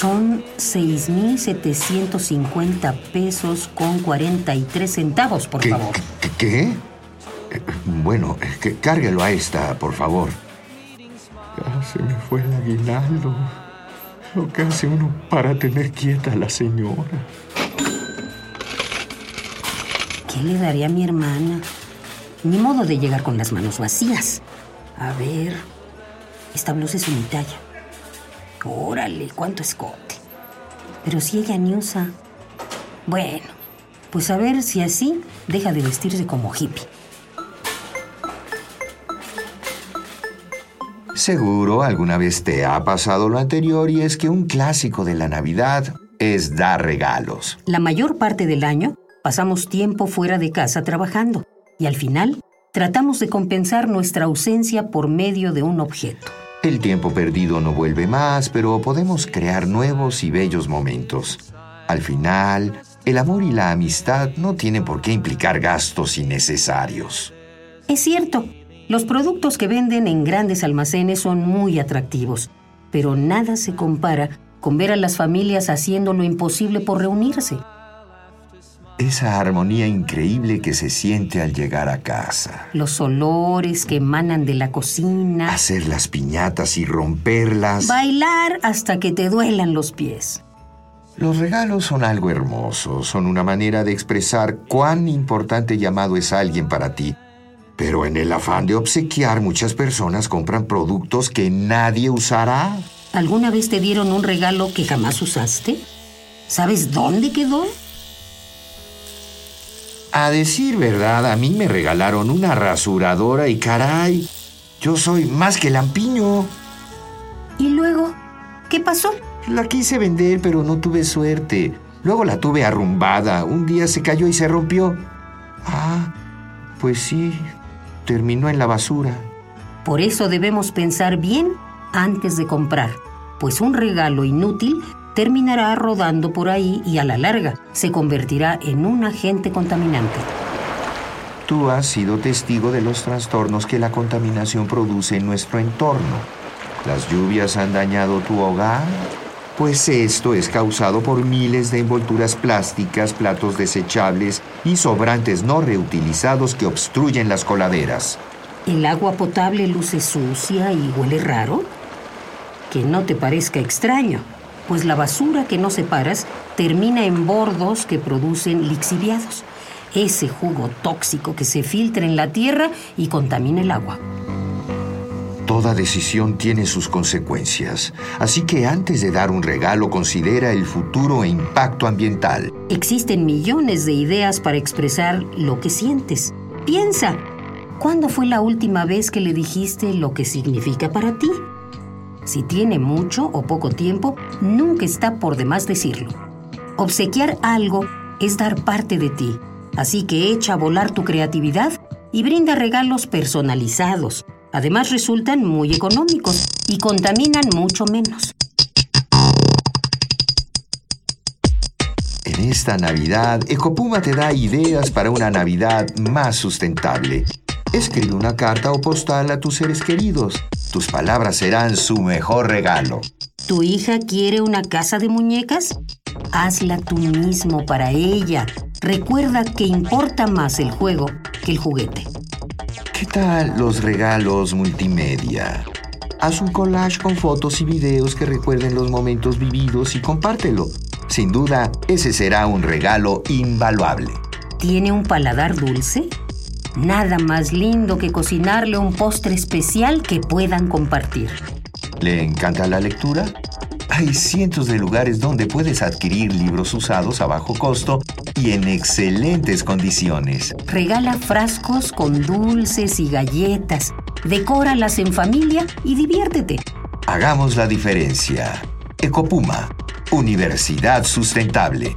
Son 6.750 pesos con 43 centavos, por ¿Qué? favor. ¿Qué? Eh, Bueno, que cárguelo a esta, por favor. Ya se me fue el aguinaldo. Lo que hace uno para tener quieta a la señora. ¿Qué le daría a mi hermana? Ni modo de llegar con las manos vacías. A ver, esta blusa es mi talla. Órale, cuánto escote. Pero si ella ni usa. Bueno, pues a ver si así deja de vestirse como hippie. Seguro alguna vez te ha pasado lo anterior y es que un clásico de la Navidad es dar regalos. La mayor parte del año pasamos tiempo fuera de casa trabajando y al final tratamos de compensar nuestra ausencia por medio de un objeto. El tiempo perdido no vuelve más, pero podemos crear nuevos y bellos momentos. Al final, el amor y la amistad no tienen por qué implicar gastos innecesarios. Es cierto, los productos que venden en grandes almacenes son muy atractivos, pero nada se compara con ver a las familias haciendo lo imposible por reunirse. Esa armonía increíble que se siente al llegar a casa. Los olores que emanan de la cocina. Hacer las piñatas y romperlas. Bailar hasta que te duelan los pies. Los regalos son algo hermoso, son una manera de expresar cuán importante llamado es alguien para ti. Pero en el afán de obsequiar, muchas personas compran productos que nadie usará. ¿Alguna vez te dieron un regalo que jamás usaste? ¿Sabes dónde quedó? A decir verdad, a mí me regalaron una rasuradora y caray, yo soy más que lampiño. ¿Y luego? ¿Qué pasó? La quise vender, pero no tuve suerte. Luego la tuve arrumbada. Un día se cayó y se rompió. Ah, pues sí, terminó en la basura. Por eso debemos pensar bien antes de comprar, pues un regalo inútil terminará rodando por ahí y a la larga se convertirá en un agente contaminante. Tú has sido testigo de los trastornos que la contaminación produce en nuestro entorno. ¿Las lluvias han dañado tu hogar? Pues esto es causado por miles de envolturas plásticas, platos desechables y sobrantes no reutilizados que obstruyen las coladeras. ¿El agua potable luce sucia y huele raro? Que no te parezca extraño, pues la basura que no separas termina en bordos que producen lixiviados, ese jugo tóxico que se filtra en la tierra y contamina el agua. Toda decisión tiene sus consecuencias, así que antes de dar un regalo considera el futuro e impacto ambiental. Existen millones de ideas para expresar lo que sientes. Piensa, ¿cuándo fue la última vez que le dijiste lo que significa para ti? Si tiene mucho o poco tiempo, nunca está por demás decirlo. Obsequiar algo es dar parte de ti, así que echa a volar tu creatividad y brinda regalos personalizados. Además resultan muy económicos y contaminan mucho menos. En esta Navidad, Ecopuma te da ideas para una Navidad más sustentable. Escribe una carta o postal a tus seres queridos. Tus palabras serán su mejor regalo. ¿Tu hija quiere una casa de muñecas? Hazla tú mismo para ella. Recuerda que importa más el juego que el juguete. ¿Qué tal los regalos multimedia? Haz un collage con fotos y videos que recuerden los momentos vividos y compártelo. Sin duda, ese será un regalo invaluable. ¿Tiene un paladar dulce? Nada más lindo que cocinarle un postre especial que puedan compartir. ¿Le encanta la lectura? Hay cientos de lugares donde puedes adquirir libros usados a bajo costo y en excelentes condiciones. Regala frascos con dulces y galletas. Decóralas en familia y diviértete. Hagamos la diferencia. Ecopuma, Universidad Sustentable.